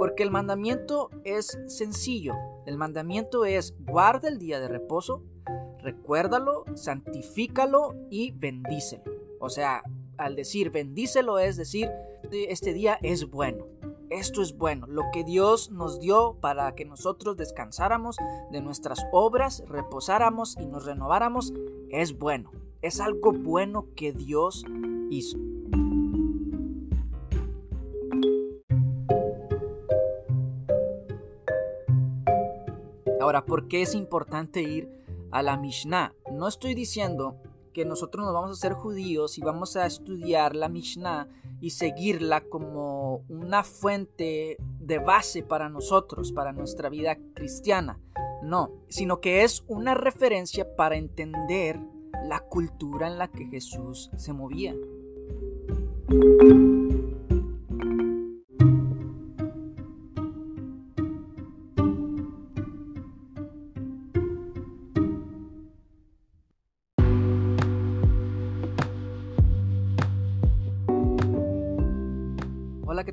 Porque el mandamiento es sencillo. El mandamiento es guarda el día de reposo, recuérdalo, santifícalo y bendícelo. O sea, al decir bendícelo es decir, este día es bueno. Esto es bueno, lo que Dios nos dio para que nosotros descansáramos de nuestras obras, reposáramos y nos renováramos, es bueno. Es algo bueno que Dios hizo. Ahora, ¿por qué es importante ir a la Mishnah? No estoy diciendo que nosotros nos vamos a ser judíos y vamos a estudiar la Mishnah y seguirla como una fuente de base para nosotros, para nuestra vida cristiana. No, sino que es una referencia para entender la cultura en la que Jesús se movía.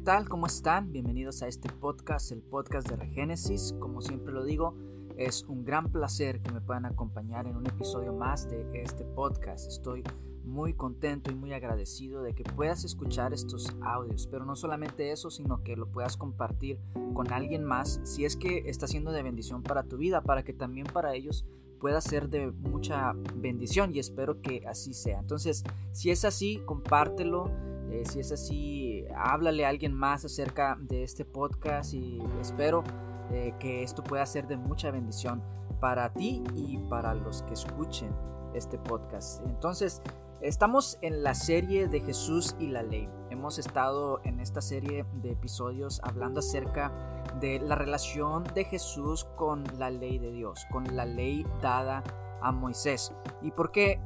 Tal? ¿Cómo están? Bienvenidos a este podcast, el podcast de Regénesis. Como siempre lo digo, es un gran placer que me puedan acompañar en un episodio más de este podcast. Estoy muy contento y muy agradecido de que puedas escuchar estos audios, pero no solamente eso, sino que lo puedas compartir con alguien más si es que está siendo de bendición para tu vida, para que también para ellos pueda ser de mucha bendición y espero que así sea. Entonces, si es así, compártelo eh, si es así, háblale a alguien más acerca de este podcast y espero eh, que esto pueda ser de mucha bendición para ti y para los que escuchen este podcast. Entonces, estamos en la serie de Jesús y la ley. Hemos estado en esta serie de episodios hablando acerca de la relación de Jesús con la ley de Dios, con la ley dada a Moisés. Y porque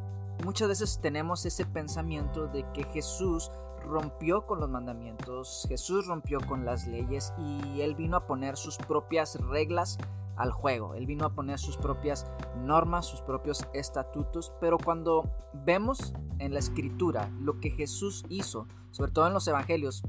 muchas veces tenemos ese pensamiento de que Jesús rompió con los mandamientos, Jesús rompió con las leyes y él vino a poner sus propias reglas al juego, él vino a poner sus propias normas, sus propios estatutos, pero cuando vemos en la escritura lo que Jesús hizo, sobre todo en los evangelios,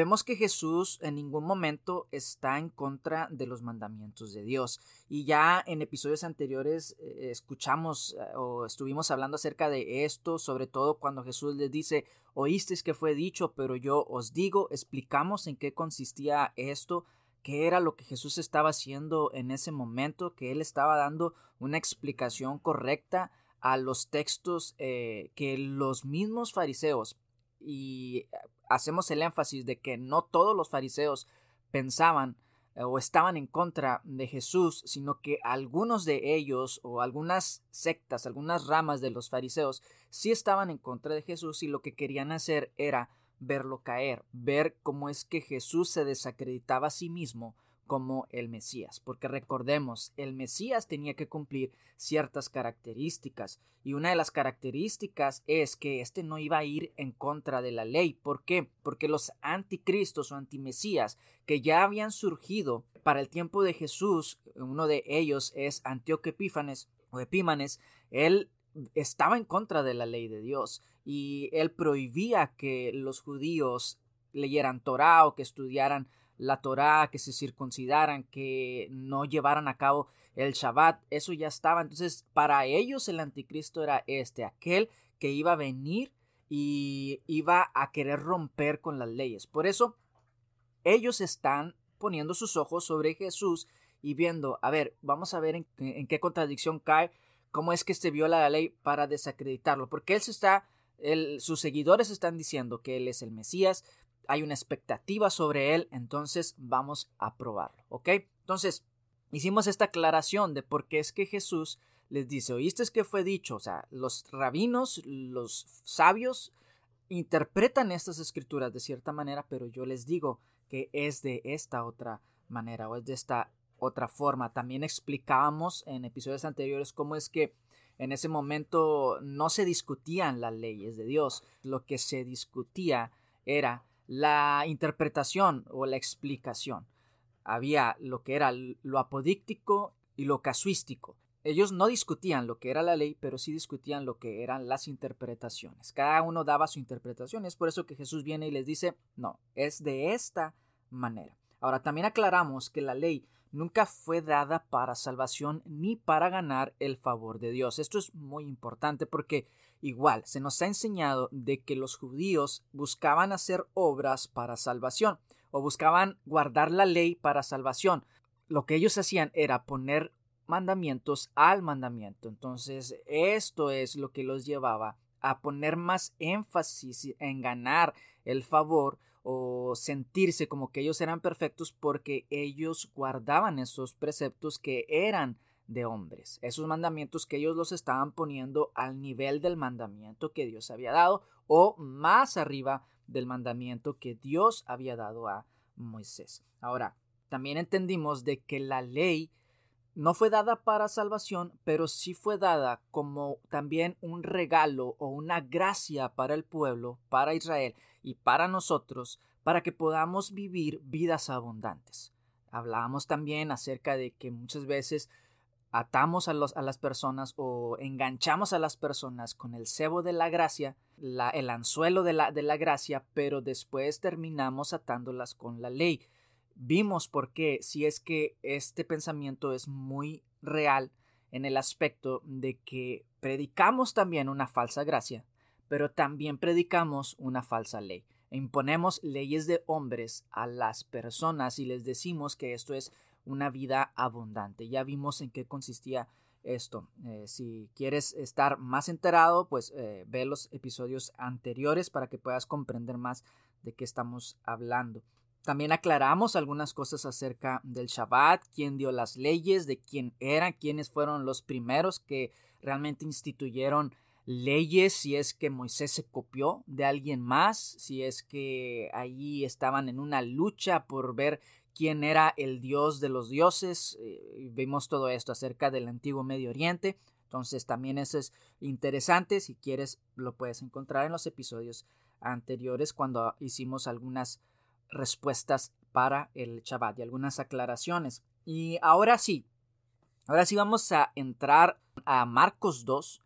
vemos que Jesús en ningún momento está en contra de los mandamientos de Dios. Y ya en episodios anteriores eh, escuchamos eh, o estuvimos hablando acerca de esto, sobre todo cuando Jesús les dice, oísteis que fue dicho, pero yo os digo, explicamos en qué consistía esto, qué era lo que Jesús estaba haciendo en ese momento, que él estaba dando una explicación correcta a los textos eh, que los mismos fariseos y hacemos el énfasis de que no todos los fariseos pensaban eh, o estaban en contra de Jesús, sino que algunos de ellos o algunas sectas, algunas ramas de los fariseos sí estaban en contra de Jesús y lo que querían hacer era verlo caer, ver cómo es que Jesús se desacreditaba a sí mismo como el Mesías, porque recordemos, el Mesías tenía que cumplir ciertas características, y una de las características es que éste no iba a ir en contra de la ley. ¿Por qué? Porque los anticristos o antimesías que ya habían surgido para el tiempo de Jesús, uno de ellos es Antíoco Epífanes o Epímanes, él estaba en contra de la ley de Dios y él prohibía que los judíos leyeran Torah o que estudiaran la Torá, que se circuncidaran, que no llevaran a cabo el Shabbat, eso ya estaba. Entonces, para ellos el anticristo era este, aquel que iba a venir y iba a querer romper con las leyes. Por eso, ellos están poniendo sus ojos sobre Jesús y viendo, a ver, vamos a ver en, qué contradicción cae, cómo es que este viola la ley para desacreditarlo, porque él se está, sus seguidores están diciendo que él es el Mesías, hay una expectativa sobre él, entonces vamos a probarlo, ¿ok? Entonces, hicimos esta aclaración de por qué es que Jesús les dice, oíste que fue dicho, o sea, los rabinos, los sabios, interpretan estas escrituras de cierta manera, pero yo les digo que es de esta otra manera o es de esta otra forma. También explicábamos en episodios anteriores cómo es que en ese momento no se discutían las leyes de Dios, lo que se discutía era la interpretación o la explicación. Había lo que era lo apodíctico y lo casuístico. ellos no discutían lo que era la ley, pero sí discutían lo que eran las interpretaciones. Cada uno daba su interpretación. Es por eso que Jesús viene y les dice, no, es de esta manera. Ahora, también aclaramos que la ley nunca fue dada para salvación ni para ganar el favor de Dios. Esto es muy importante porque igual se nos ha enseñado de que los judíos buscaban hacer obras para salvación o buscaban guardar la ley para salvación. Lo que ellos hacían era poner mandamientos al mandamiento. Entonces, esto es lo que los llevaba a poner más énfasis en ganar el favor o sentirse como que ellos eran perfectos porque ellos guardaban esos preceptos que eran de hombres, esos mandamientos que ellos los estaban poniendo al nivel del mandamiento que Dios había dado o más arriba del mandamiento que Dios había dado a Moisés. Ahora, también entendimos de que la ley no fue dada para salvación, pero sí fue dada como también un regalo o una gracia para el pueblo, para Israel y para nosotros, para que podamos vivir vidas abundantes. Hablábamos también acerca de que muchas veces atamos a, a las personas o enganchamos a las personas con el cebo de la gracia, la, el anzuelo de la, de la gracia, pero después terminamos atándolas con la ley vimos por qué, si es que este pensamiento es muy real en el aspecto de que predicamos también una falsa gracia, pero también predicamos una falsa ley. Imponemos leyes de hombres a las personas y les decimos que esto es una vida abundante. Ya vimos en qué consistía esto. Eh, si quieres estar más enterado, pues eh, ve los episodios anteriores para que puedas comprender más de qué estamos hablando. También aclaramos algunas cosas acerca del Shabbat, quién dio las leyes, de quién eran, quiénes fueron los primeros que realmente instituyeron leyes, si es que Moisés se copió de alguien más, si es que allí estaban en una lucha por ver quién era el dios de los dioses. Eh, vimos todo esto acerca del antiguo Medio Oriente. Entonces también eso es interesante. Si quieres lo puedes encontrar en los episodios anteriores cuando hicimos algunas respuestas para el Shabbat y algunas aclaraciones. Y ahora sí, ahora sí vamos a entrar a Marcos 2.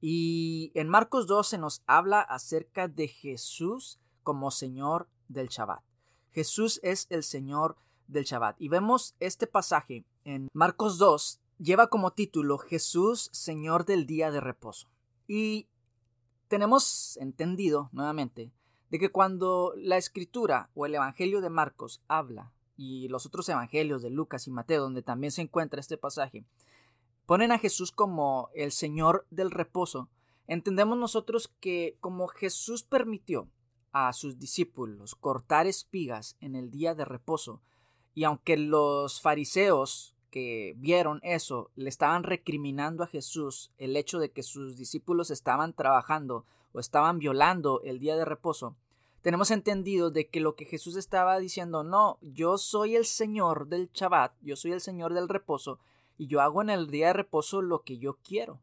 Y en Marcos 2 se nos habla acerca de Jesús como Señor del Shabbat. Jesús es el Señor del Shabbat. Y vemos este pasaje en Marcos 2, lleva como título Jesús, Señor del día de reposo. Y tenemos entendido nuevamente de que cuando la escritura o el Evangelio de Marcos habla y los otros evangelios de Lucas y Mateo, donde también se encuentra este pasaje, ponen a Jesús como el Señor del reposo, entendemos nosotros que como Jesús permitió a sus discípulos cortar espigas en el día de reposo, y aunque los fariseos que vieron eso le estaban recriminando a Jesús el hecho de que sus discípulos estaban trabajando o estaban violando el día de reposo, tenemos entendido de que lo que Jesús estaba diciendo, no, yo soy el Señor del Shabbat, yo soy el Señor del reposo, y yo hago en el día de reposo lo que yo quiero.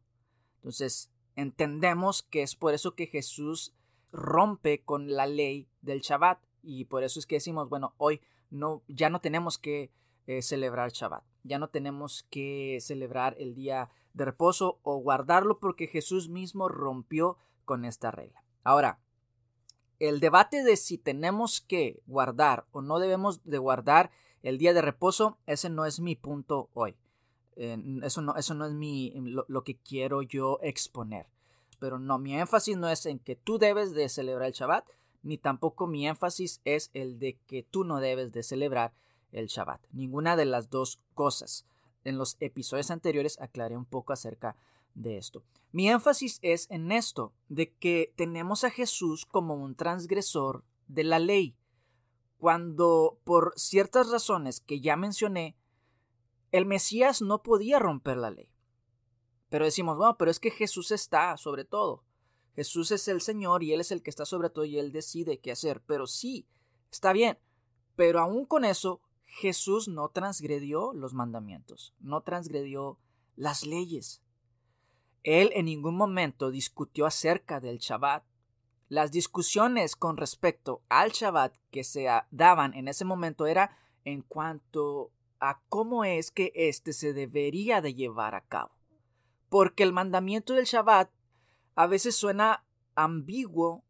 Entonces, entendemos que es por eso que Jesús rompe con la ley del Shabbat, y por eso es que decimos, bueno, hoy ya no tenemos que eh, celebrar Shabbat, ya no tenemos que celebrar el día de reposo o guardarlo porque Jesús mismo rompió con esta regla. Ahora, el debate de si tenemos que guardar o no debemos de guardar el día de reposo, ese no es mi punto hoy. Eh, eso, no, es lo, que quiero yo exponer. Pero no, mi énfasis no es en que tú debes de celebrar el Shabbat, ni tampoco mi énfasis es el de que tú no debes de celebrar el Shabbat. Ninguna de las dos cosas. En los episodios anteriores aclaré un poco acerca de esto. Mi énfasis es en esto, de que tenemos a Jesús como un transgresor de la ley, cuando por ciertas razones que ya mencioné, el Mesías no podía romper la ley. Pero decimos, bueno, pero es que Jesús está sobre todo. Jesús es el Señor y Él es el que está sobre todo y Él decide qué hacer. Pero sí, está bien. Pero aún con eso, Jesús no transgredió los mandamientos, no transgredió las leyes. Él en ningún momento discutió acerca del Shabbat. Las discusiones con respecto al Shabbat que se daban en ese momento era en cuanto a cómo es que éste se debería de llevar a cabo. porque el mandamiento del Shabbat a veces suena ambiguo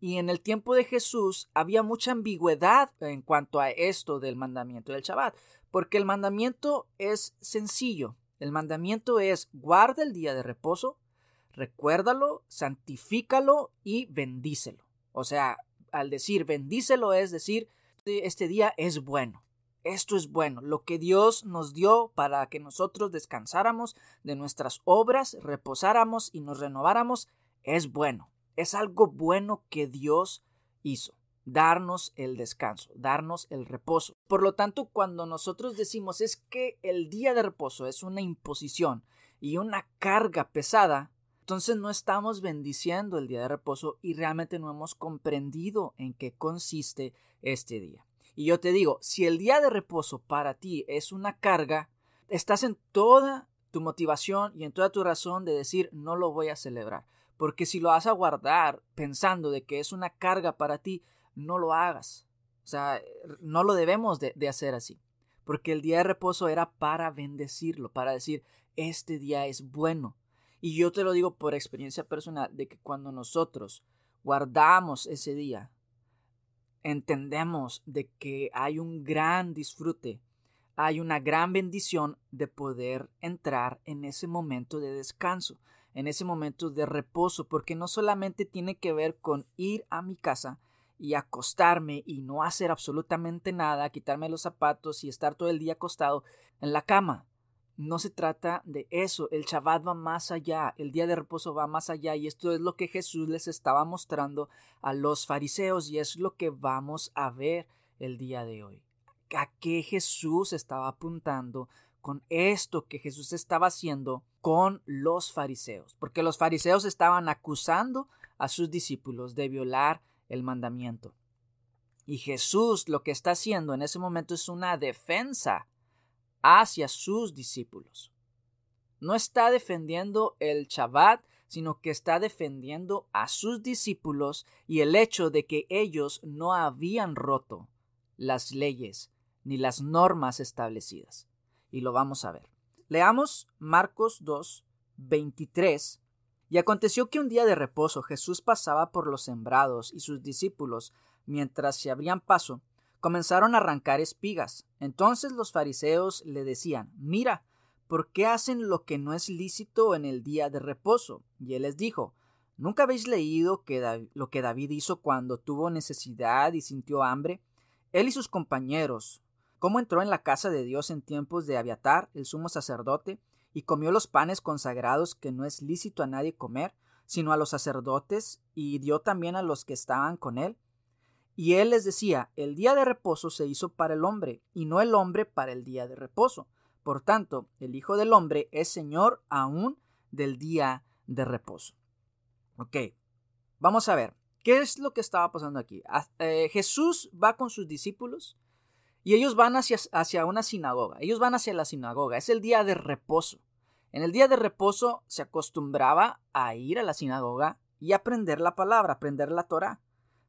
y en el tiempo de Jesús había mucha ambigüedad en cuanto a esto del mandamiento del Shabbat, porque el mandamiento es sencillo. El mandamiento es guarda el día de reposo, recuérdalo, santifícalo y bendícelo. O sea, al decir bendícelo es decir, este día es bueno. Esto es bueno, lo que Dios nos dio para que nosotros descansáramos de nuestras obras, reposáramos y nos renováramos, es bueno. Es algo bueno que Dios hizo, darnos el descanso, darnos el reposo. Por lo tanto, cuando nosotros decimos es que el día de reposo es una imposición y una carga pesada, entonces no estamos bendiciendo el día de reposo y realmente no hemos comprendido en qué consiste este día. Y yo te digo, si el día de reposo para ti es una carga, estás en toda tu motivación y en toda tu razón de decir no lo voy a celebrar. Porque si lo vas a guardar pensando de que es una carga para ti, no lo hagas. O sea, no lo debemos de, de hacer así. Porque el día de reposo era para bendecirlo, para decir, este día es bueno, y yo te lo digo por experiencia personal, de que cuando nosotros guardamos ese día, entendemos de que hay un gran disfrute, hay una gran bendición de poder entrar en ese momento de descanso, en ese momento de reposo, porque no solamente tiene que ver con ir a mi casa y acostarme y no hacer absolutamente nada, quitarme los zapatos y estar todo el día acostado en la cama. No se trata de eso, el Shabbat va más allá, el día de reposo va más allá y esto es lo que Jesús les estaba mostrando a los fariseos y es lo que vamos a ver el día de hoy. ¿A qué Jesús estaba apuntando con esto que Jesús estaba haciendo con los fariseos? Porque los fariseos estaban acusando a sus discípulos de violar el mandamiento. Y Jesús lo que está haciendo en ese momento es una defensa hacia sus discípulos. No está defendiendo el Shabbat, sino que está defendiendo a sus discípulos y el hecho de que ellos no habían roto las leyes ni las normas establecidas. Y lo vamos a ver. Leamos Marcos 2, 23. Y aconteció que un día de reposo Jesús pasaba por los sembrados y sus discípulos, mientras se abrían paso, comenzaron a arrancar espigas. Entonces los fariseos le decían, mira, ¿por qué hacen lo que no es lícito en el día de reposo? Y él les dijo, ¿nunca habéis leído que lo que David hizo cuando tuvo necesidad y sintió hambre? Él y sus compañeros, cómo entró en la casa de Dios en tiempos de Abiatar, el sumo sacerdote, y comió los panes consagrados que no es lícito a nadie comer, sino a los sacerdotes, y dio también a los que estaban con él. Y él les decía, el día de reposo se hizo para el hombre, y no el hombre para el día de reposo. Por tanto, el Hijo del Hombre es Señor aún del día de reposo. Ok, vamos a ver, ¿qué es lo que estaba pasando aquí? Eh, Jesús va con sus discípulos y ellos van hacia, hacia una sinagoga, ellos van hacia la sinagoga, es el día de reposo. En el día de reposo se acostumbraba a ir a la sinagoga y aprender la palabra, aprender la Torah.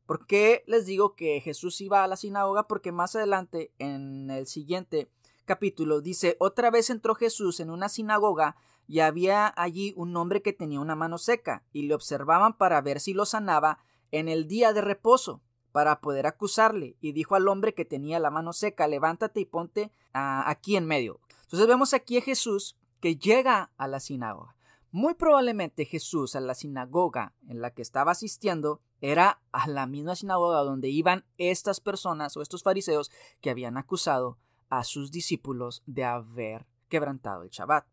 ¿Por qué les digo que Jesús iba a la sinagoga? Porque más adelante, en el siguiente capítulo, dice, otra vez entró Jesús en una sinagoga y había allí un hombre que tenía una mano seca, y le observaban para ver si lo sanaba en el día de reposo, para poder acusarle, y dijo al hombre que tenía la mano seca, levántate y ponte ah, aquí en medio. Entonces vemos aquí a Jesús que llega a la sinagoga. Muy probablemente Jesús a la sinagoga en la que estaba asistiendo era a la misma sinagoga donde iban estas personas o estos fariseos que habían acusado a sus discípulos de haber quebrantado el Shabbat.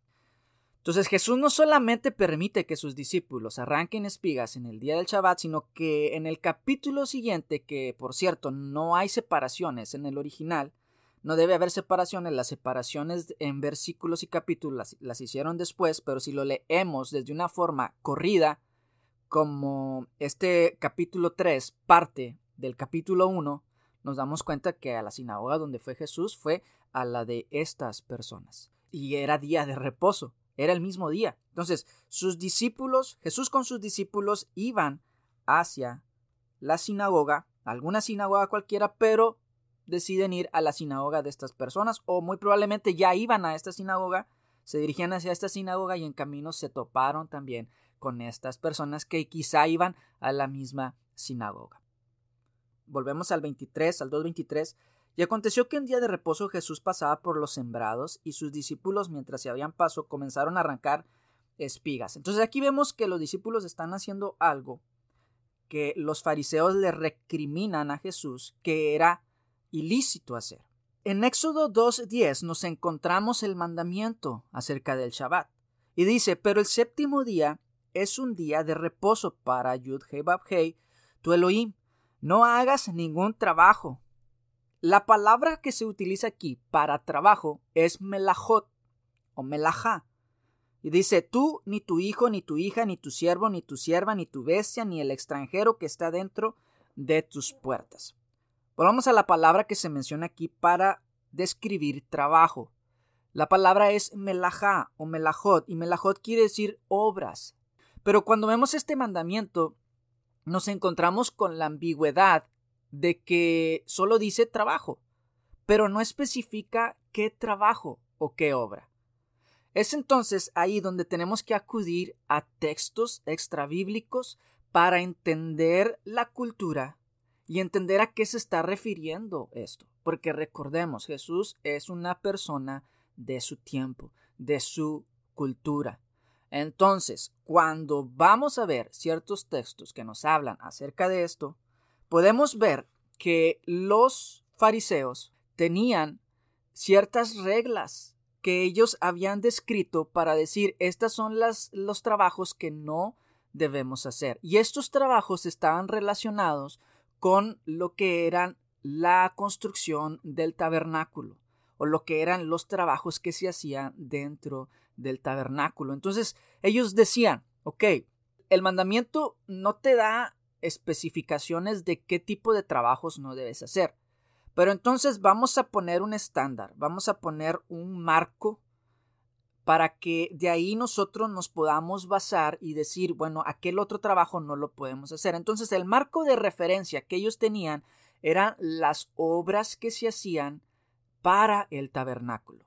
Entonces Jesús no solamente permite que sus discípulos arranquen espigas en el día del Shabbat, sino que en el capítulo siguiente, que por cierto no hay separaciones en el original, no debe haber separaciones, las separaciones en versículos y capítulos las, hicieron después, pero si lo leemos desde una forma corrida, como este capítulo 3 parte del capítulo 1, nos damos cuenta que a la sinagoga donde fue Jesús fue a la de estas personas. Y era día de reposo, era el mismo día. Entonces, sus discípulos, Jesús con sus discípulos iban hacia la sinagoga, alguna sinagoga cualquiera, pero deciden ir a la sinagoga de estas personas o muy probablemente ya iban a esta sinagoga se dirigían hacia esta sinagoga y en camino se toparon también con estas personas que quizá iban a la misma sinagoga. Volvemos al 23, al 2.23. Y aconteció que en día de reposo Jesús pasaba por los sembrados y sus discípulos mientras se habían paso comenzaron a arrancar espigas. Entonces aquí vemos que los discípulos están haciendo algo que los fariseos le recriminan a Jesús que era ilícito hacer. En Éxodo 2.10 nos encontramos el mandamiento acerca del Shabbat. Y dice, pero el séptimo día es un día de reposo para Yud Hei Bab Hei, tu Elohim. No hagas ningún trabajo. La palabra que se utiliza aquí para trabajo es melajot o melajá. Y dice, tú, ni tu hijo, ni tu hija, ni tu siervo, ni tu sierva, ni tu bestia, ni el extranjero que está dentro de tus puertas. Volvamos a la palabra que se menciona aquí para describir trabajo. La palabra es melajá o melajot, y melajot quiere decir obras. Pero cuando vemos este mandamiento, nos encontramos con la ambigüedad de que solo dice trabajo, pero no especifica qué trabajo o qué obra. Es entonces ahí donde tenemos que acudir a textos extrabíblicos para entender la cultura y entender a qué se está refiriendo esto. Porque recordemos, Jesús es una persona de su tiempo, de su cultura. Entonces, cuando vamos a ver ciertos textos que nos hablan acerca de esto, podemos ver que los fariseos tenían ciertas reglas que ellos habían descrito para decir estas son las, los trabajos que no debemos hacer. Y estos trabajos estaban relacionados con lo que eran la construcción del tabernáculo o lo que eran los trabajos que se hacían dentro del tabernáculo. Entonces ellos decían, ok, el mandamiento no te da especificaciones de qué tipo de trabajos no debes hacer. Pero entonces vamos a poner un estándar, vamos a poner un marco para que de ahí nosotros nos podamos basar y decir, bueno, aquel otro trabajo no lo podemos hacer. Entonces el marco de referencia que ellos tenían eran las obras que se hacían para el tabernáculo.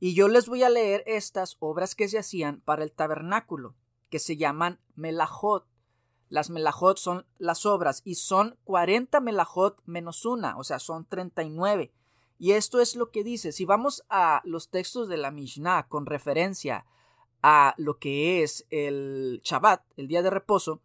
Y yo les voy a leer estas obras que se hacían para el tabernáculo, que se llaman melajot. Las melajot son las obras y son 40 melajot menos una, o sea, son 39. Y esto es lo que dice. Si vamos a los textos de la Mishnah con referencia a lo que es el Shabbat, el día de reposo,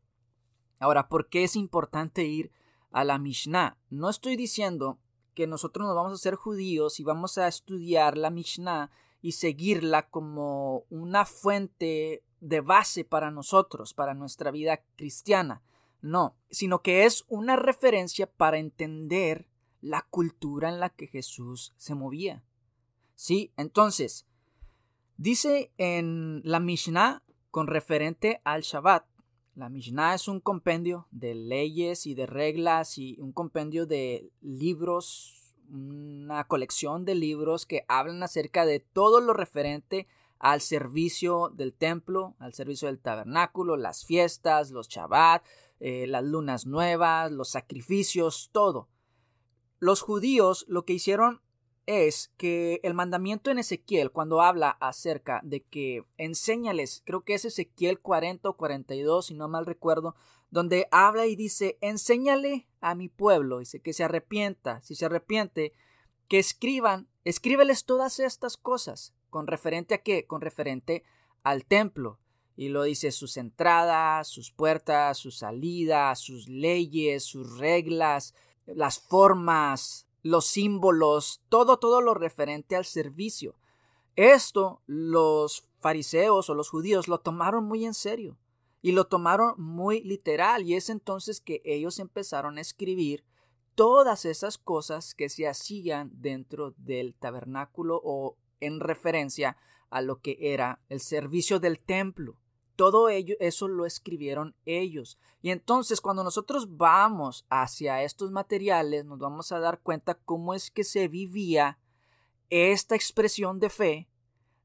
ahora, ¿por qué es importante ir a la Mishnah? No estoy diciendo que nosotros nos vamos a ser judíos y vamos a estudiar la Mishnah y seguirla como una fuente de base para nosotros, para nuestra vida cristiana. No, sino que es una referencia para entender la cultura en la que Jesús se movía. Sí, entonces, dice en la Mishnah con referente al Shabbat. La Mishnah es un compendio de leyes y de reglas y un compendio de libros, una colección de libros que hablan acerca de todo lo referente al servicio del templo, al servicio del tabernáculo, las fiestas, los Shabbat, eh, las lunas nuevas, los sacrificios, todo. Los judíos lo que hicieron es que el mandamiento en Ezequiel, cuando habla acerca de que enséñales, creo que es Ezequiel 40 o 42, si no mal recuerdo, donde habla y dice, enséñale a mi pueblo, dice que se arrepienta, si se arrepiente, que escriban, escríbeles todas estas cosas, ¿Con referente a qué? Con referente al templo. Y lo dice sus entradas, sus puertas, sus salidas, sus leyes, sus reglas, las formas, los símbolos, todo, todo lo referente al servicio. Esto los fariseos o los judíos lo tomaron muy en serio y lo tomaron muy literal y es entonces que ellos empezaron a escribir todas esas cosas que se hacían dentro del tabernáculo o en referencia a lo que era el servicio del templo. Todo ello, eso lo escribieron ellos. Y entonces cuando nosotros vamos hacia estos materiales, nos vamos a dar cuenta cómo es que se vivía esta expresión de fe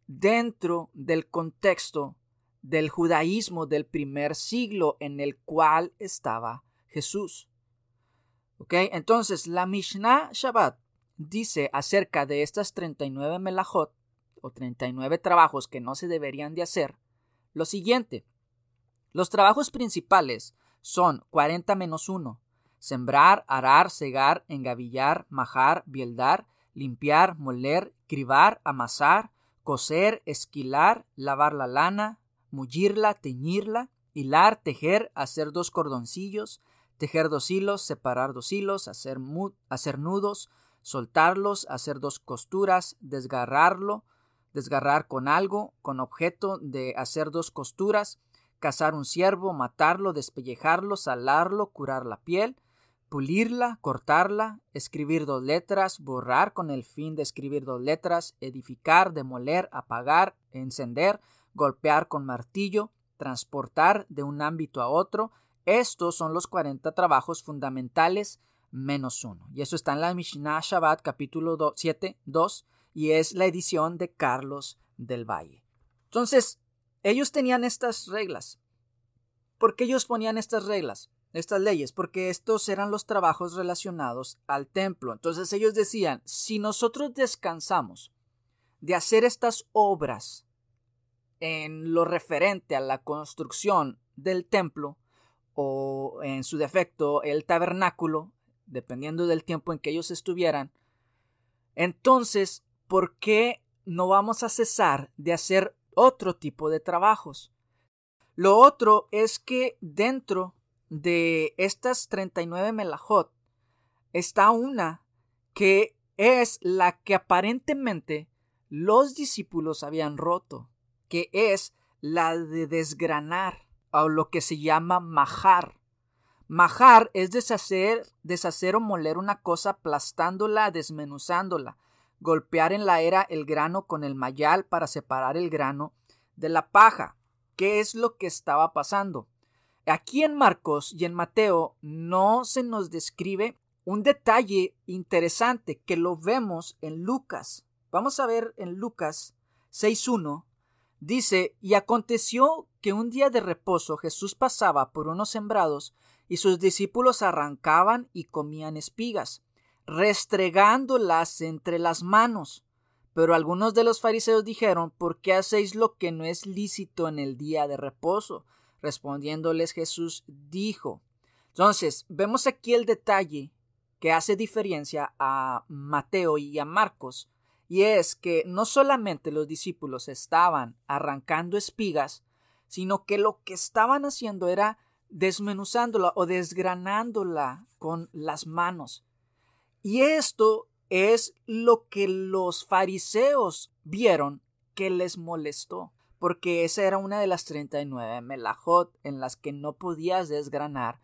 dentro del contexto del judaísmo del primer siglo en el cual estaba Jesús. ¿Ok? Entonces, la Mishnah Shabbat dice acerca de estas 39 melajot o 39 trabajos que no se deberían de hacer, lo siguiente. Los trabajos principales son 40 menos 1. Sembrar, arar, segar, engavillar, majar, bieldar, limpiar, moler, cribar, amasar, coser, esquilar, lavar la lana, mullirla, teñirla, hilar, tejer, hacer dos cordoncillos, tejer dos hilos, separar dos hilos, hacer, hacer nudos, soltarlos, hacer dos costuras, desgarrarlo, desgarrar con algo, con objeto de hacer dos costuras, cazar un ciervo, matarlo, despellejarlo, salarlo, curar la piel, pulirla, cortarla, escribir dos letras, borrar con el fin de escribir dos letras, edificar, demoler, apagar, encender, golpear con martillo, transportar de un ámbito a otro. Estos son los 40 trabajos fundamentales menos uno. Y eso está en la Mishnah Shabbat capítulo 7, 2 y es la edición de Carlos del Valle. Entonces, ellos tenían estas reglas. ¿Por qué ellos ponían estas reglas? Estas leyes, porque estos eran los trabajos relacionados al templo. Entonces ellos decían, si nosotros descansamos de hacer estas obras en lo referente a la construcción del templo, o en su defecto el tabernáculo, dependiendo del tiempo en que ellos estuvieran, entonces, ¿por qué no vamos a cesar de hacer otro tipo de trabajos? Lo otro es que dentro de estas 39 melajot está una que es la que aparentemente los discípulos habían roto, que es la de desgranar, o lo que se llama majar. Majar es deshacer, deshacer o moler una cosa aplastándola, desmenuzándola, golpear en la era el grano con el mayal para separar el grano de la paja. ¿Qué es lo que estaba pasando? Aquí en Marcos y en Mateo no se nos describe un detalle interesante que lo vemos en Lucas. Vamos a ver en Lucas 6.1. Dice, y aconteció que un día de reposo Jesús pasaba por unos sembrados y sus discípulos arrancaban y comían espigas, restregándolas entre las manos. Pero algunos de los fariseos dijeron, ¿por qué hacéis lo que no es lícito en el día de reposo? Respondiéndoles Jesús dijo. Entonces, vemos aquí el detalle que hace diferencia a Mateo y a Marcos, y es que no solamente los discípulos estaban arrancando espigas, sino que lo que estaban haciendo era desmenuzándola o desgranándola con las manos. Y esto es lo que los fariseos vieron que les molestó, porque esa era una de las 39 melajot en las que no podías desgranar.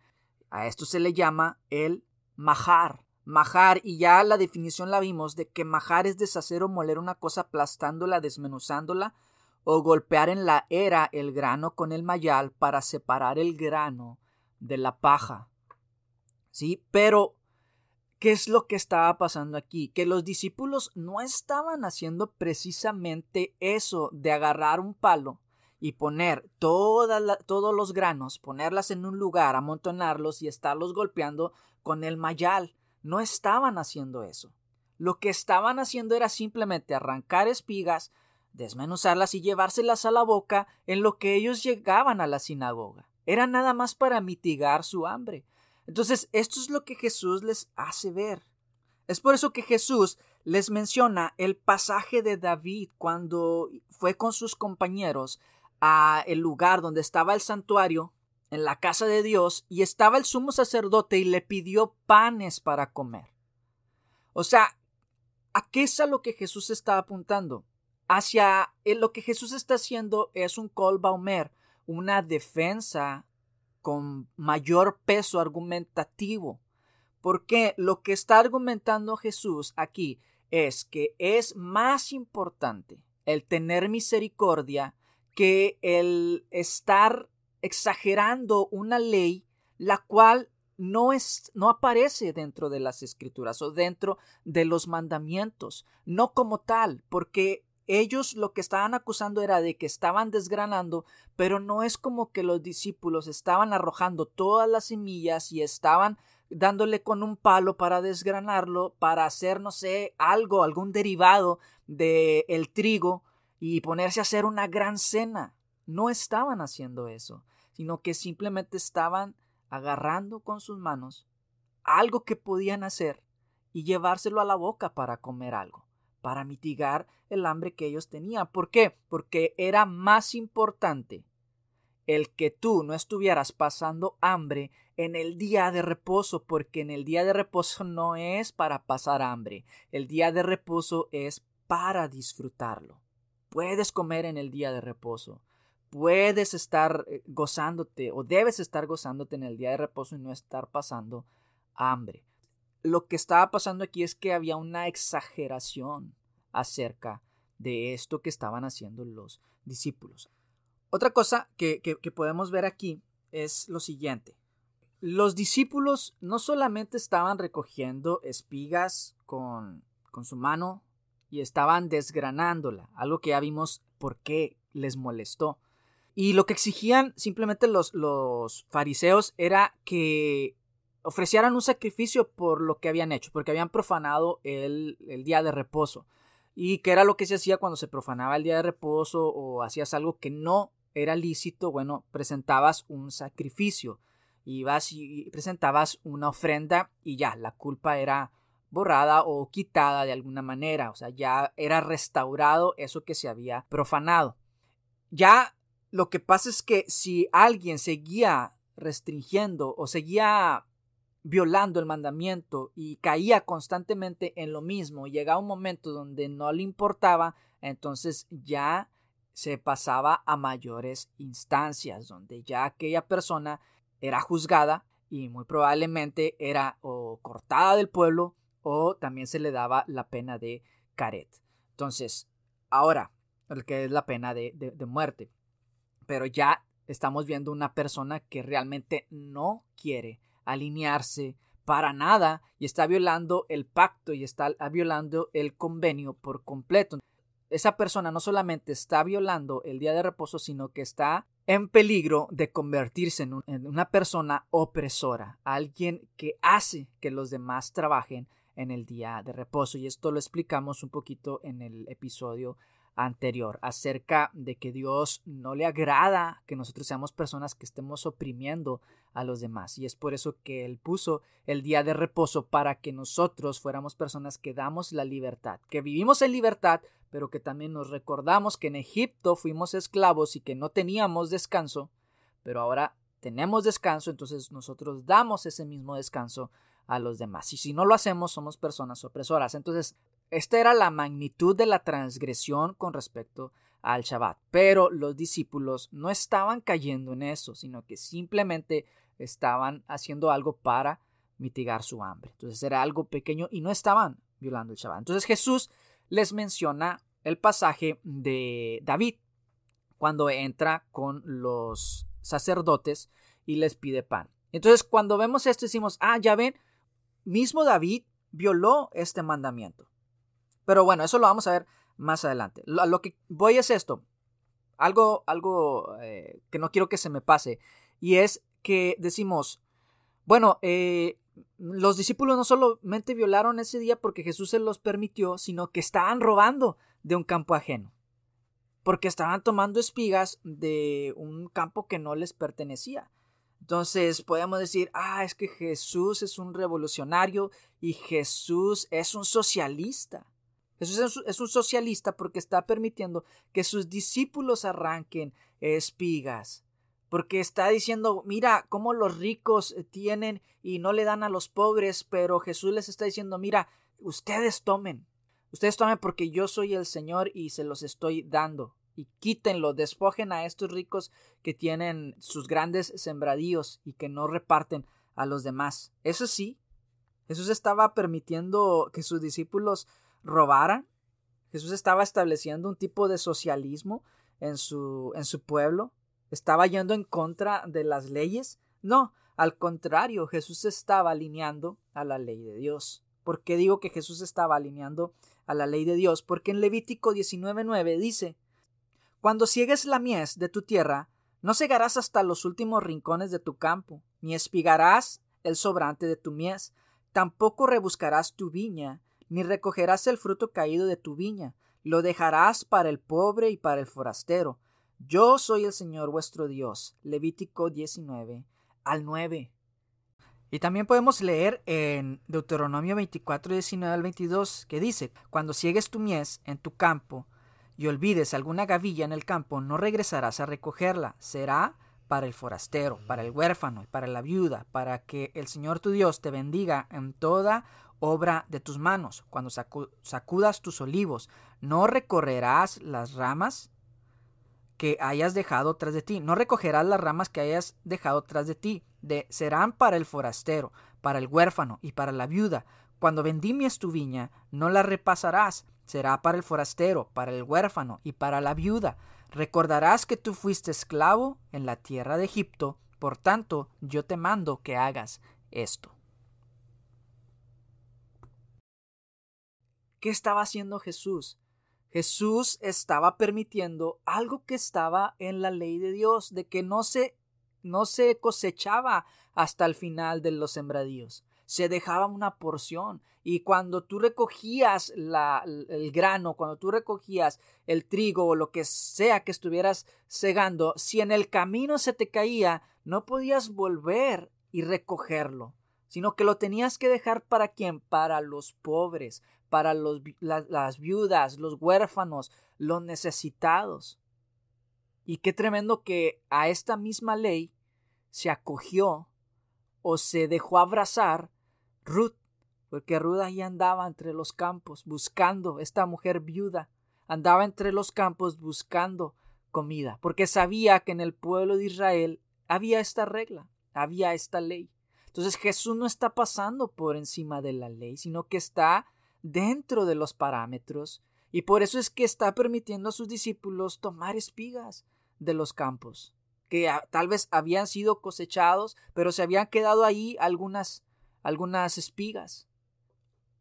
A esto se le llama el majar. Majar, y ya la definición la vimos de que majar es deshacer o moler una cosa aplastándola, desmenuzándola, o golpear en la era el grano con el mayal para separar el grano de la paja. ¿Sí? Pero, ¿qué es lo que estaba pasando aquí? Que los discípulos no estaban haciendo precisamente eso de agarrar un palo y poner todos los granos, ponerlas en un lugar, amontonarlos y estarlos golpeando con el mayal. No estaban haciendo eso. Lo que estaban haciendo era simplemente arrancar espigas, desmenuzarlas y llevárselas a la boca en lo que ellos llegaban a la sinagoga. Era nada más para mitigar su hambre. Entonces, esto es lo que Jesús les hace ver. Es por eso que Jesús les menciona el pasaje de David cuando fue con sus compañeros a el lugar donde estaba el santuario, en la casa de Dios, y estaba el sumo sacerdote y le pidió panes para comer. O sea, ¿a qué es a lo que Jesús está apuntando? hacia eh, lo que Jesús está haciendo es un call una defensa con mayor peso argumentativo. Porque lo que está argumentando Jesús aquí es que es más importante el tener misericordia que el estar exagerando una ley la cual no, es, no aparece dentro de las escrituras o dentro de los mandamientos, no como tal, porque ellos lo que estaban acusando era de que estaban desgranando, pero no es como que los discípulos estaban arrojando todas las semillas y estaban dándole con un palo para desgranarlo, para hacer, no sé, algo, algún derivado del el trigo, y ponerse a hacer una gran cena. No estaban haciendo eso, sino que simplemente estaban agarrando con sus manos algo que podían hacer y llevárselo a la boca para comer algo, para mitigar el hambre que ellos tenían. ¿Por qué? Porque era más importante el que tú no estuvieras pasando hambre en el día de reposo, porque en el día de reposo no es para pasar hambre, el día de reposo es para disfrutarlo. Puedes comer en el día de reposo, puedes estar eh, gozándote o debes estar gozándote en el día de reposo y no estar pasando hambre. Lo que estaba pasando aquí es que había una exageración acerca de esto que estaban haciendo los discípulos. Otra cosa que, podemos ver aquí es lo siguiente. Los discípulos no solamente estaban recogiendo espigas con, con su mano y estaban desgranándola, algo que ya vimos por qué les molestó. Y lo que exigían simplemente los, los fariseos era que ofrecieran un sacrificio por lo que habían hecho, porque habían profanado el, el, día de reposo. Y que era lo que se hacía cuando se profanaba el día de reposo o hacías algo que no era lícito, bueno, presentabas un sacrificio, ibas y presentabas una ofrenda y ya, la culpa era borrada o quitada de alguna manera, o sea, ya era restaurado eso que se había profanado. Ya lo que pasa es que si alguien seguía restringiendo o seguía violando el mandamiento y caía constantemente en lo mismo, llegaba un momento donde no le importaba, entonces ya se pasaba a mayores instancias, donde ya aquella persona era juzgada y muy probablemente era o cortada del pueblo o también se le daba la pena de caret. Entonces, ahora, el que es la pena de, de muerte. Pero ya estamos viendo una persona que realmente no quiere alinearse para nada y está violando el pacto y está violando el convenio por completo esa persona no solamente está violando el día de reposo, sino que está en peligro de convertirse en, una persona opresora, alguien que hace que los demás trabajen en el día de reposo. Y esto lo explicamos un poquito en el episodio anterior acerca de que Dios no le agrada que nosotros seamos personas que estemos oprimiendo a los demás. Y es por eso que Él puso el día de reposo para que nosotros fuéramos personas que damos la libertad, que vivimos en libertad, pero que también nos recordamos que en Egipto fuimos esclavos y que no teníamos descanso, pero ahora tenemos descanso, entonces nosotros damos ese mismo descanso a los demás. Y si no lo hacemos, somos personas opresoras. Entonces, esta era la magnitud de la transgresión con respecto al Shabbat. Pero los discípulos no estaban cayendo en eso, sino que simplemente estaban haciendo algo para mitigar su hambre. Entonces era algo pequeño y no estaban violando el Shabbat. Entonces Jesús les menciona el pasaje de David cuando entra con los sacerdotes y les pide pan. Entonces cuando vemos esto decimos, ah, ya ven, mismo David violó este mandamiento. Pero bueno, eso lo vamos a ver más adelante. Lo, que voy es esto. Algo, algo eh, que no quiero que se me pase. Y es que decimos, bueno, eh, los discípulos no solamente violaron ese día porque Jesús se los permitió, sino que estaban robando de un campo ajeno. Porque estaban tomando espigas de un campo que no les pertenecía. Entonces podemos decir, ah, es que Jesús es un revolucionario y Jesús es un socialista. Jesús es un socialista porque está permitiendo que sus discípulos arranquen espigas. Porque está diciendo, mira cómo los ricos tienen y no le dan a los pobres, pero Jesús les está diciendo, mira, ustedes tomen, ustedes tomen porque yo soy el Señor y se los estoy dando. Y quítenlo, despojen a estos ricos que tienen sus grandes sembradíos y que no reparten a los demás. Eso sí, Jesús estaba permitiendo que sus discípulos robaran. Jesús estaba estableciendo un tipo de socialismo en su, en su pueblo. Estaba yendo en contra de las leyes. No, al contrario, Jesús estaba alineando a la ley de Dios. ¿Por qué digo que Jesús estaba alineando a la ley de Dios? Porque en Levítico 19.9 dice, Cuando ciegues la mies de tu tierra, no cegarás hasta los últimos rincones de tu campo, ni espigarás el sobrante de tu mies, tampoco rebuscarás tu viña, ni recogerás el fruto caído de tu viña. lo dejarás para el pobre y para el forastero. Yo soy el Señor vuestro Dios. Levítico 19 al 9. Y también podemos leer en Deuteronomio 24, 19 al 22, que dice, Cuando ciegues tu mies en tu campo y olvides alguna gavilla en el campo, no regresarás a recogerla. Será para el forastero, para el huérfano y para la viuda, para que el Señor tu Dios te bendiga en toda obra de tus manos. Cuando sacudas tus olivos, no recorrerás las ramas que hayas dejado tras de ti. No recogerás las ramas que hayas dejado tras de ti. De, serán para el forastero, para el huérfano y para la viuda. Cuando vendimies tu viña, no la repasarás. Será para el forastero, para el huérfano y para la viuda. Recordarás que tú fuiste esclavo en la tierra de Egipto. Por tanto, yo te mando que hagas esto. ¿Qué estaba haciendo Jesús? Jesús estaba permitiendo algo que estaba en la ley de Dios, de que no se, no se cosechaba hasta el final de los sembradíos. Se dejaba una porción. Y cuando tú recogías la, el grano, cuando tú recogías el trigo o lo que sea que estuvieras segando, si en el camino se te caía, no podías volver y recogerlo, sino que lo tenías que dejar para quién? Para los pobres, para los, las viudas, los huérfanos, los necesitados. Y qué tremendo que a esta misma ley se acogió o se dejó abrazar Ruth, porque Ruth ahí andaba entre los campos buscando, esta mujer viuda, andaba entre los campos buscando comida, porque sabía que en el pueblo de Israel había esta regla, había esta ley. Entonces Jesús no está pasando por encima de la ley, sino que está dentro de los parámetros y por eso es que está permitiendo a sus discípulos tomar espigas de los campos, que tal vez habían sido cosechados, pero se habían quedado ahí algunas, algunas espigas.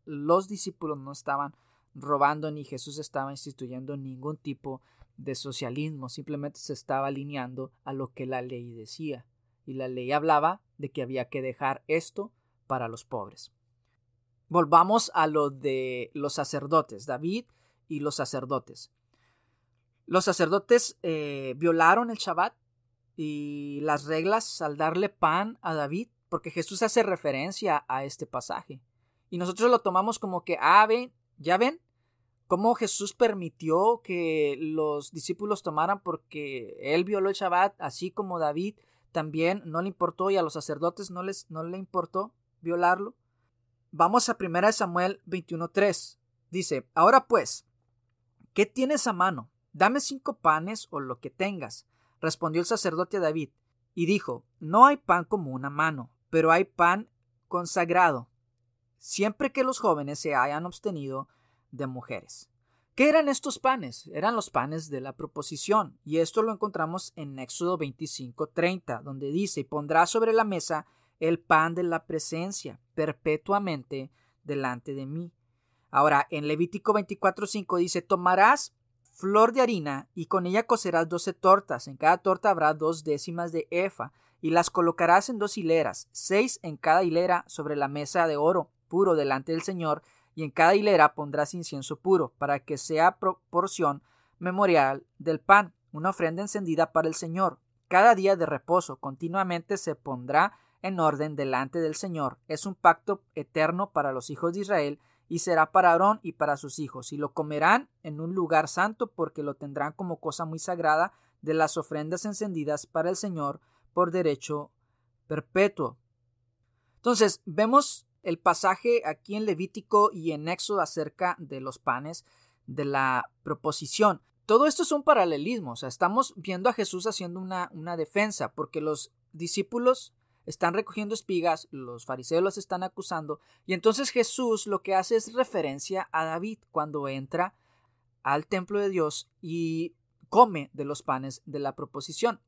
Los discípulos no estaban robando ni Jesús estaba instituyendo ningún tipo de socialismo, simplemente se estaba alineando a lo que la ley decía. Y la ley hablaba de que había que dejar esto para los pobres. Volvamos a lo de los sacerdotes, David y los sacerdotes. Los sacerdotes eh, violaron el Shabbat y las reglas al darle pan a David, porque Jesús hace referencia a este pasaje. Y nosotros lo tomamos como que, ah, ven, ya ven, cómo Jesús permitió que los discípulos tomaran porque él violó el Shabbat, así como David también no le importó y a los sacerdotes no les no le importó violarlo. Vamos a 1 Samuel 21.3. Dice, ahora pues, ¿qué tienes a mano? Dame cinco panes o lo que tengas. Respondió el sacerdote a David, y dijo, no hay pan común a mano, pero hay pan consagrado, siempre que los jóvenes se hayan abstenido de mujeres. ¿Qué eran estos panes? Eran los panes de la proposición, y esto lo encontramos en Éxodo 25:30, donde dice, y pondrá sobre la mesa el pan de la presencia perpetuamente delante de mí. Ahora, en Levítico 24:5 dice, tomarás flor de harina y con ella cocerás doce tortas. En cada torta habrá dos décimas de efa y las colocarás en dos hileras, seis en cada hilera sobre la mesa de oro puro delante del Señor, y en cada hilera pondrás incienso puro, para que sea proporción memorial del pan, una ofrenda encendida para el Señor. Cada día de reposo continuamente se pondrá en orden delante del Señor. Es un pacto eterno para los hijos de Israel y será para Aarón y para sus hijos, y lo comerán en un lugar santo porque lo tendrán como cosa muy sagrada de las ofrendas encendidas para el Señor por derecho perpetuo. Entonces, vemos el pasaje aquí en Levítico y en Éxodo acerca de los panes de la proposición. Todo esto es un paralelismo, o sea, estamos viendo a Jesús haciendo una, una defensa, porque los discípulos están recogiendo espigas, los fariseos los están acusando, y entonces Jesús lo que hace es referencia a David cuando entra al templo de Dios y come de los panes de la proposición.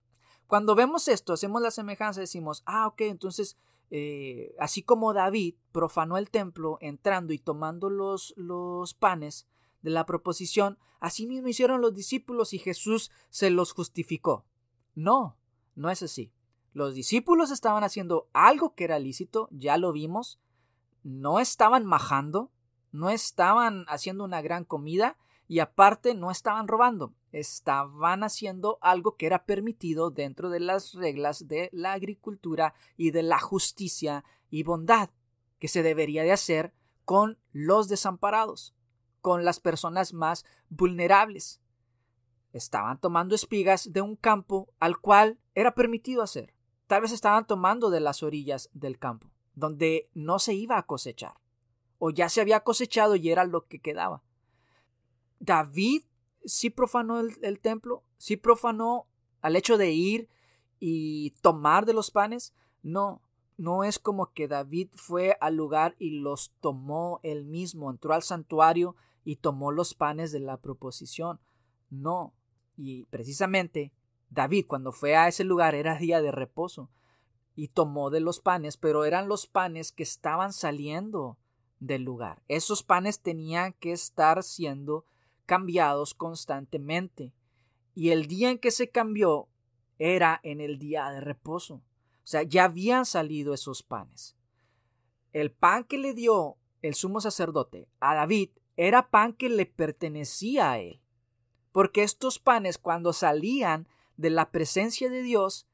Cuando vemos esto, hacemos la semejanza, decimos, ah, ok, entonces, eh, así como David profanó el templo entrando y tomando los, los panes de la proposición, así mismo hicieron los discípulos y Jesús se los justificó. No, no es así. Los discípulos estaban haciendo algo que era lícito, ya lo vimos, no estaban majando, no estaban haciendo una gran comida, Y aparte no estaban robando, estaban haciendo algo que era permitido dentro de las reglas de la agricultura y de la justicia y bondad que se debería de hacer con los desamparados, con las personas más vulnerables. Estaban tomando espigas de un campo al cual era permitido hacer. Tal vez estaban tomando de las orillas del campo, donde no se iba a cosechar, o ya se había cosechado y era lo que quedaba. David sí profanó el, templo, sí profanó al hecho de ir y tomar de los panes. No, no es como que David fue al lugar y los tomó él mismo, entró al santuario y tomó los panes de la proposición. No, y precisamente David cuando fue a ese lugar era día de reposo y tomó de los panes, pero eran los panes que estaban saliendo del lugar. Esos panes tenían que estar siendo cambiados constantemente. Y el día en que se cambió era en el día de reposo. O sea, ya habían salido esos panes. El pan que le dio el sumo sacerdote a David era pan que le pertenecía a él. Porque estos panes cuando salían de la presencia de Dios,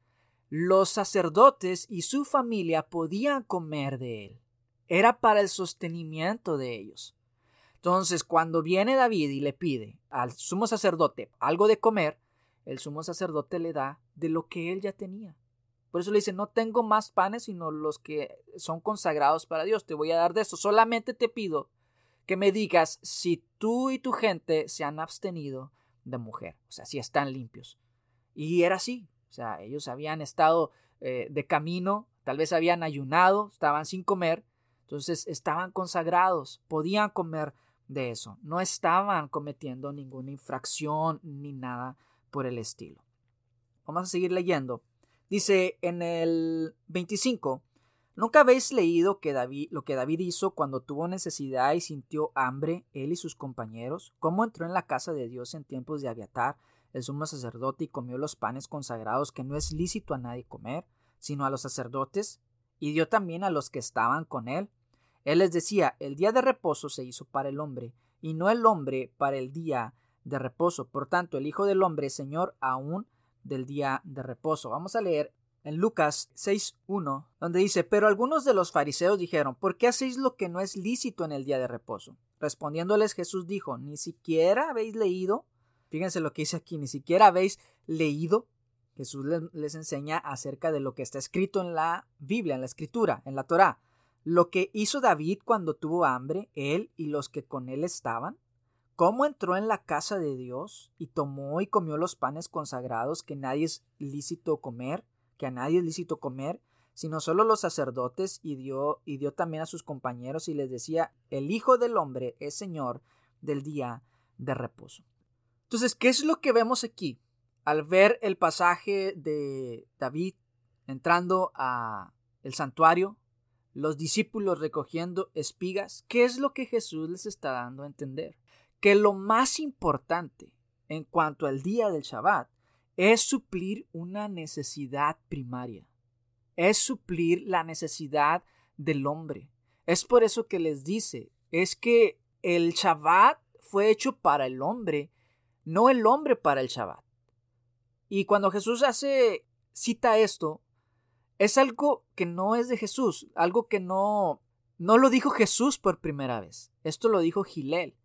los sacerdotes y su familia podían comer de él. Era para el sostenimiento de ellos. Entonces, cuando viene David y le pide al sumo sacerdote algo de comer, el sumo sacerdote le da de lo que él ya tenía. Por eso le dice, no tengo más panes sino los que son consagrados para Dios, te voy a dar de eso. Solamente te pido que me digas si tú y tu gente se han abstenido de mujer, o sea, si están limpios. Y era así, o sea, ellos habían estado eh, de camino, tal vez habían ayunado, estaban sin comer, entonces estaban consagrados, podían comer de eso. No estaban cometiendo ninguna infracción ni nada por el estilo. Vamos a seguir leyendo. Dice en el 25, ¿nunca habéis leído que David, lo que David hizo cuando tuvo necesidad y sintió hambre, él y sus compañeros? ¿Cómo entró en la casa de Dios en tiempos de Abiatar, el sumo sacerdote, y comió los panes consagrados que no es lícito a nadie comer, sino a los sacerdotes, y dio también a los que estaban con él? Él les decía, el día de reposo se hizo para el hombre, y no el hombre para el día de reposo. Por tanto, el Hijo del Hombre es Señor aún del día de reposo. Vamos a leer en Lucas 6.1, donde dice, pero algunos de los fariseos dijeron, ¿por qué hacéis lo que no es lícito en el día de reposo? Respondiéndoles Jesús dijo, ni siquiera habéis leído, fíjense lo que dice aquí, ni siquiera habéis leído. Jesús les, enseña acerca de lo que está escrito en la Biblia, en la Escritura, en la Torá lo que hizo David cuando tuvo hambre, él y los que con él estaban, cómo entró en la casa de Dios y tomó y comió los panes consagrados que nadie es lícito comer, que a nadie es lícito comer, sino solo los sacerdotes y dio y dio también a sus compañeros y les decía, el Hijo del Hombre es Señor del día de reposo. Entonces, ¿qué es lo que vemos aquí? Al ver el pasaje de David entrando a el santuario los discípulos recogiendo espigas, ¿qué es lo que Jesús les está dando a entender? Que lo más importante en cuanto al día del Shabbat es suplir una necesidad primaria, es suplir la necesidad del hombre. Es por eso que les dice, es que el Shabbat fue hecho para el hombre, no el hombre para el Shabbat. Y cuando Jesús hace cita esto, es algo que no es de Jesús, algo que no no lo dijo Jesús por primera vez. Esto lo dijo Gilel.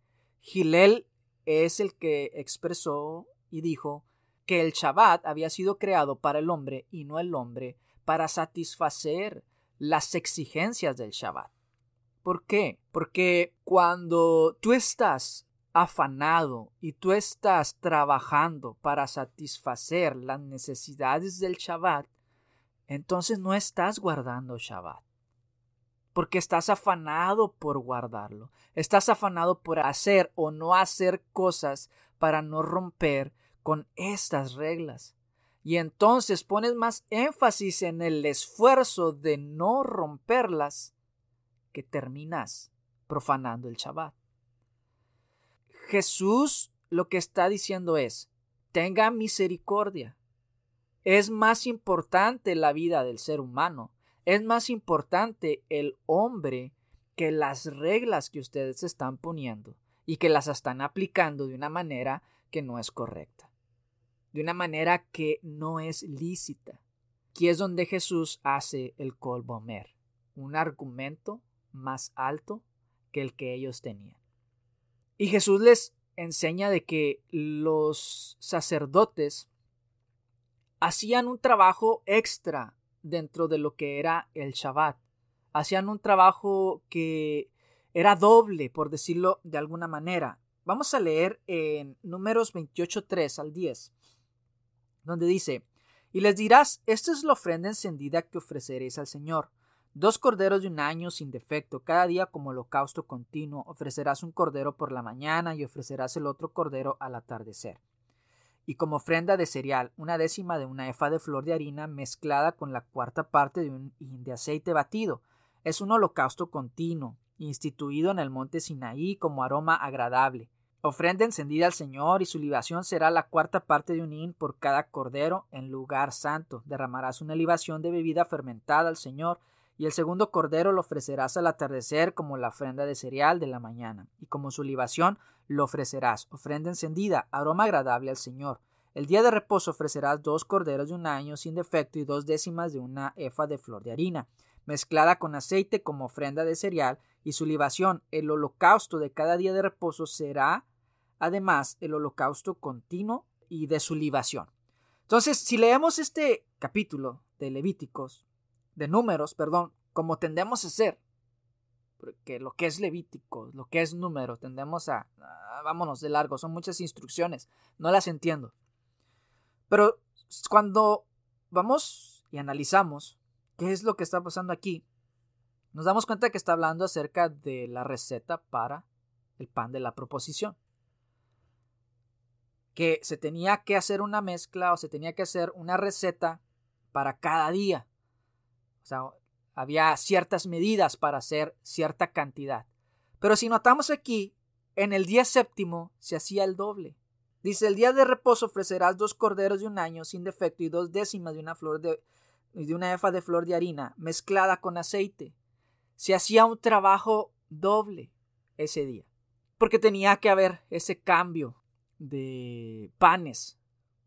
Gilel es el que expresó y dijo que el Shabbat había sido creado para el hombre y no el hombre para satisfacer las exigencias del Shabbat. ¿Por qué? Porque cuando tú estás afanado y tú estás trabajando para satisfacer las necesidades del Shabbat, entonces no estás guardando Shabbat. Porque estás afanado por guardarlo. Estás afanado por hacer o no hacer cosas para no romper con estas reglas. Y entonces pones más énfasis en el esfuerzo de no romperlas que terminas profanando el Shabbat. Jesús lo que está diciendo es, tenga misericordia, es más importante la vida del ser humano. Es más importante el hombre que las reglas que ustedes están poniendo. y que las están aplicando de una manera que no es correcta, de una manera que no es lícita. Aquí es donde Jesús hace el colbomer, un argumento más alto que el que ellos tenían. Y Jesús les enseña de que los sacerdotes hacían un trabajo extra dentro de lo que era el Shabbat. Hacían un trabajo que era doble, por decirlo de alguna manera. Vamos a leer en números 28, 3 al 10, donde dice, y les dirás, esta es la ofrenda encendida que ofreceréis al Señor. Dos corderos de un año sin defecto, cada día como holocausto continuo. Ofrecerás un cordero por la mañana y ofrecerás el otro cordero al atardecer. Y como ofrenda de cereal, una décima de una efa de flor de harina mezclada con la cuarta parte de un hin de aceite batido. Es un holocausto continuo, instituido en el monte Sinaí como aroma agradable. Ofrenda encendida al Señor y su libación será la cuarta parte de un hin por cada cordero en lugar santo. Derramarás una libación de bebida fermentada al Señor y el segundo cordero lo ofrecerás al atardecer como la ofrenda de cereal de la mañana, y como su libación lo ofrecerás, ofrenda encendida, aroma agradable al Señor. El día de reposo ofrecerás dos corderos de un año sin defecto y dos décimas de una efa de flor de harina, mezclada con aceite como ofrenda de cereal, y su libación, el holocausto de cada día de reposo será además el holocausto continuo y de su libación. Entonces, si leemos este capítulo de Levíticos, de números, perdón, como tendemos a ser. Porque lo que es Levítico, lo que es número, tendemos a, vámonos de largo, son muchas instrucciones, no las entiendo. Pero cuando vamos y analizamos qué es lo que está pasando aquí, nos damos cuenta que está hablando acerca de la receta para el pan de la proposición. Que se tenía que hacer una mezcla o se tenía que hacer una receta para cada día. O sea, había ciertas medidas para hacer cierta cantidad. Pero si notamos aquí, en el día séptimo se hacía el doble. Dice, el día de reposo ofrecerás dos corderos de un año sin defecto y dos décimas de una flor de, una efa de flor de harina mezclada con aceite. Se hacía un trabajo doble ese día. Porque tenía que haber ese cambio de panes.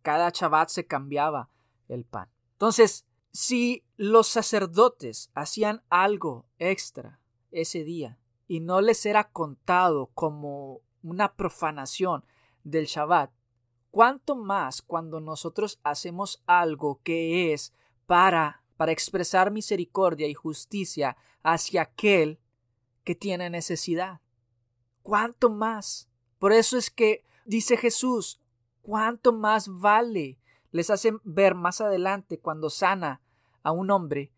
Cada chabat se cambiaba el pan. Entonces, si los sacerdotes hacían algo extra ese día y no les era contado como una profanación del Shabbat, ¿cuánto más cuando nosotros hacemos algo que es para, para expresar misericordia y justicia hacia aquel que tiene necesidad? ¿Cuánto más? Por eso es que dice Jesús, ¿cuánto más vale les hacen ver más adelante cuando sana a un hombre.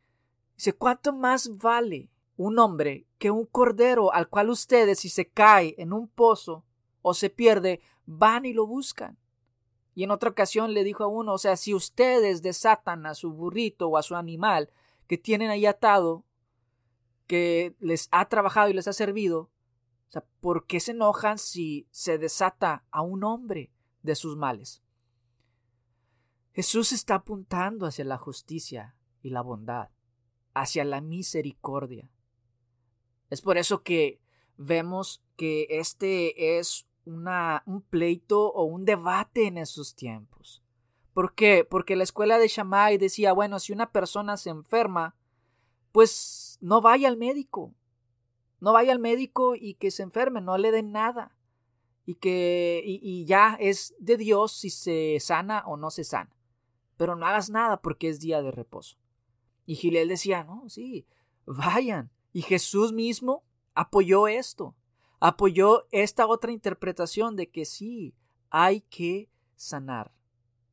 Dice, ¿cuánto más vale un hombre que un cordero al cual ustedes si se cae en un pozo o se pierde, van y lo buscan? Y en otra ocasión le dijo a uno, o sea, si ustedes desatan a su burrito o a su animal que tienen ahí atado, que les ha trabajado y les ha servido, ¿por qué se enojan si se desata a un hombre de sus males? Jesús está apuntando hacia la justicia y la bondad, hacia la misericordia. Es por eso que vemos que este es un pleito o un debate en esos tiempos. ¿Por qué? Porque la escuela de Shammai decía, bueno, si una persona se enferma, pues no vaya al médico. No vaya al médico y que se enferme, no le den nada. Y que y ya es de Dios si se sana o no se sana pero no hagas nada porque es día de reposo. Y Gilel decía, no, sí, vayan. Y Jesús mismo apoyó esto, apoyó esta otra interpretación de que sí, hay que sanar.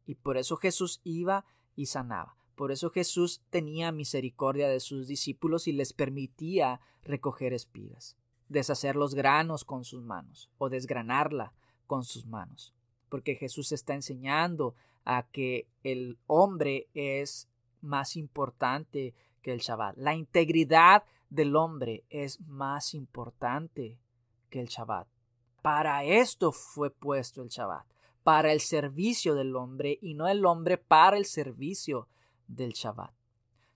Y por eso Jesús iba y sanaba. Por eso Jesús tenía misericordia de sus discípulos y les permitía recoger espigas, deshacer los granos con sus manos o desgranarla con sus manos. Porque Jesús está enseñando a que el hombre es más importante que el Shabbat. La integridad del hombre es más importante que el Shabbat. Para esto fue puesto el Shabbat, para el servicio del hombre y no el hombre para el servicio del Shabbat.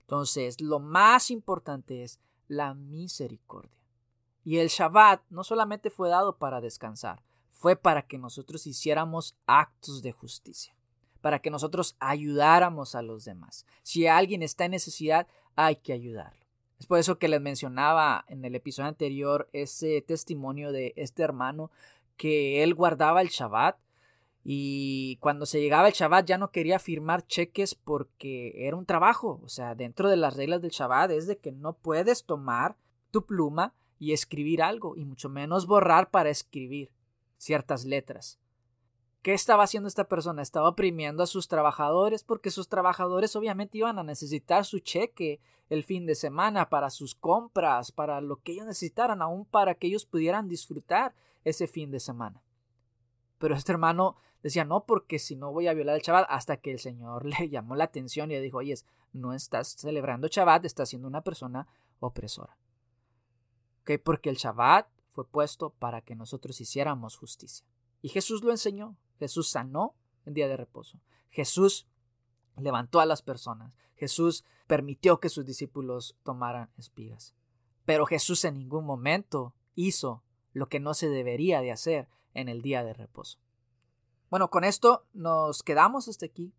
Entonces, lo más importante es la misericordia. Y el Shabbat no solamente fue dado para descansar, fue para que nosotros hiciéramos actos de justicia, para que nosotros ayudáramos a los demás. Si alguien está en necesidad, hay que ayudarlo. Es por eso que les mencionaba en el episodio anterior ese testimonio de este hermano que él guardaba el Shabbat y cuando se llegaba el Shabbat ya no quería firmar cheques porque era un trabajo. O sea, dentro de las reglas del Shabbat es de que no puedes tomar tu pluma y escribir algo, y mucho menos borrar para escribir ciertas letras. ¿Qué estaba haciendo esta persona? Estaba oprimiendo a sus trabajadores porque sus trabajadores obviamente iban a necesitar su cheque el fin de semana para sus compras, para lo que ellos necesitaran, aún para que ellos pudieran disfrutar ese fin de semana. Pero este hermano decía, no, porque si no voy a violar el Shabbat, hasta que el Señor le llamó la atención y le dijo, oye, no estás celebrando Shabbat, estás siendo una persona opresora. Porque el Shabbat fue puesto para que nosotros hiciéramos justicia. Y Jesús lo enseñó. Jesús sanó en día de reposo. Jesús levantó a las personas. Jesús permitió que sus discípulos tomaran espigas. Pero Jesús en ningún momento hizo lo que no se debería de hacer en el día de reposo. Bueno, con esto nos quedamos hasta aquí.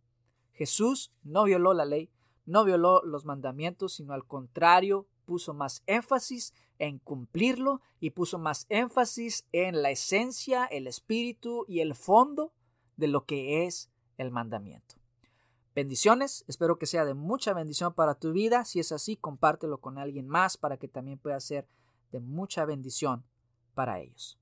Jesús no violó la ley, no violó los mandamientos, sino al contrario, puso más énfasis en cumplirlo y puso más énfasis en la esencia, el espíritu y el fondo de lo que es el mandamiento. Bendiciones, espero que sea de mucha bendición para tu vida. Si es así, compártelo con alguien más para que también pueda ser de mucha bendición para ellos.